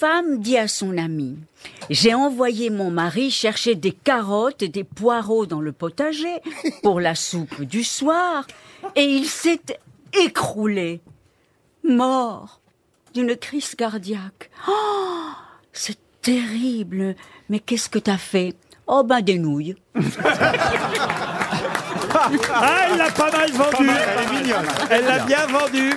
femme dit à son ami, j'ai envoyé mon mari chercher des carottes et des poireaux dans le potager pour la soupe du soir, et il s'est écroulé, mort d'une crise cardiaque. Oh, c'est terrible, mais qu'est-ce que t'as fait? Oh ben des nouilles. Ah, elle l'a pas mal vendu. Elle. Elle l'a bien vendu.